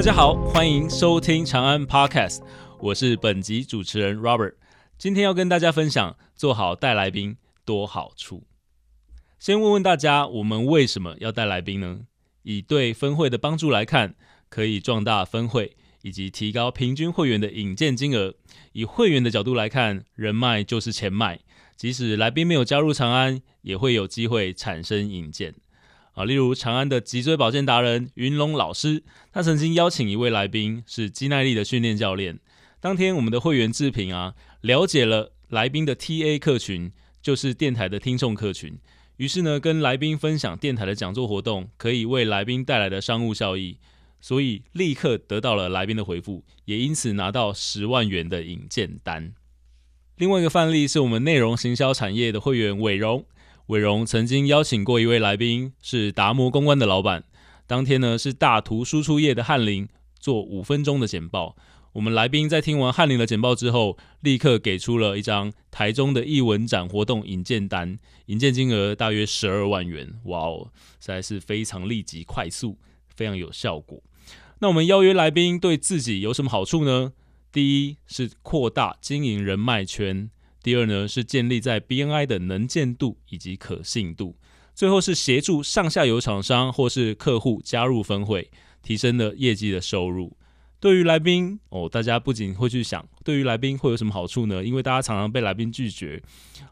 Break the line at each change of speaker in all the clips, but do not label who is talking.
大家好，欢迎收听长安 Podcast，我是本集主持人 Robert。今天要跟大家分享做好带来宾多好处。先问问大家，我们为什么要带来宾呢？以对分会的帮助来看，可以壮大分会以及提高平均会员的引荐金额。以会员的角度来看，人脉就是钱脉，即使来宾没有加入长安，也会有机会产生引荐。啊，例如长安的脊椎保健达人云龙老师，他曾经邀请一位来宾是肌耐力的训练教练。当天我们的会员志平啊，了解了来宾的 TA 客群，就是电台的听众客群。于是呢，跟来宾分享电台的讲座活动可以为来宾带来的商务效益，所以立刻得到了来宾的回复，也因此拿到十万元的引荐单。另外一个范例是我们内容行销产业的会员伟荣。伟荣曾经邀请过一位来宾，是达摩公关的老板。当天呢，是大图输出业的翰林做五分钟的简报。我们来宾在听完翰林的简报之后，立刻给出了一张台中的艺文展活动引荐单，引荐金额大约十二万元。哇哦，实在是非常立即、快速，非常有效果。那我们邀约来宾对自己有什么好处呢？第一是扩大经营人脉圈。第二呢，是建立在 BNI 的能见度以及可信度；最后是协助上下游厂商或是客户加入分会，提升了业绩的收入。对于来宾哦，大家不仅会去想，对于来宾会有什么好处呢？因为大家常常被来宾拒绝。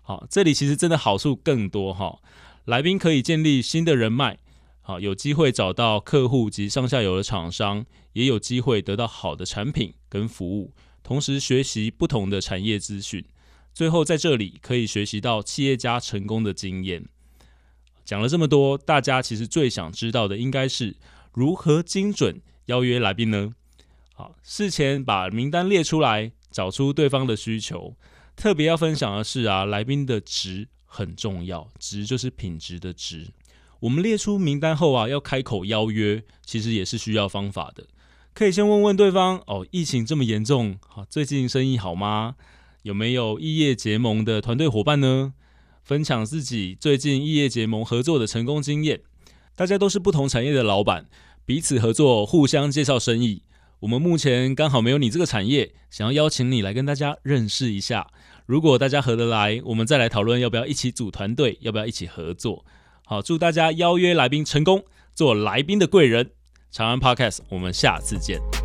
好，这里其实真的好处更多哈。来宾可以建立新的人脉，好，有机会找到客户及上下游的厂商，也有机会得到好的产品跟服务，同时学习不同的产业资讯。最后，在这里可以学习到企业家成功的经验。讲了这么多，大家其实最想知道的应该是如何精准邀约来宾呢？好，事前把名单列出来，找出对方的需求。特别要分享的是啊，来宾的值很重要，值就是品质的值。我们列出名单后啊，要开口邀约，其实也是需要方法的。可以先问问对方哦，疫情这么严重，好，最近生意好吗？有没有异业结盟的团队伙伴呢？分享自己最近异业结盟合作的成功经验。大家都是不同产业的老板，彼此合作，互相介绍生意。我们目前刚好没有你这个产业，想要邀请你来跟大家认识一下。如果大家合得来，我们再来讨论要不要一起组团队，要不要一起合作。好，祝大家邀约来宾成功，做来宾的贵人。长安 Podcast，我们下次见。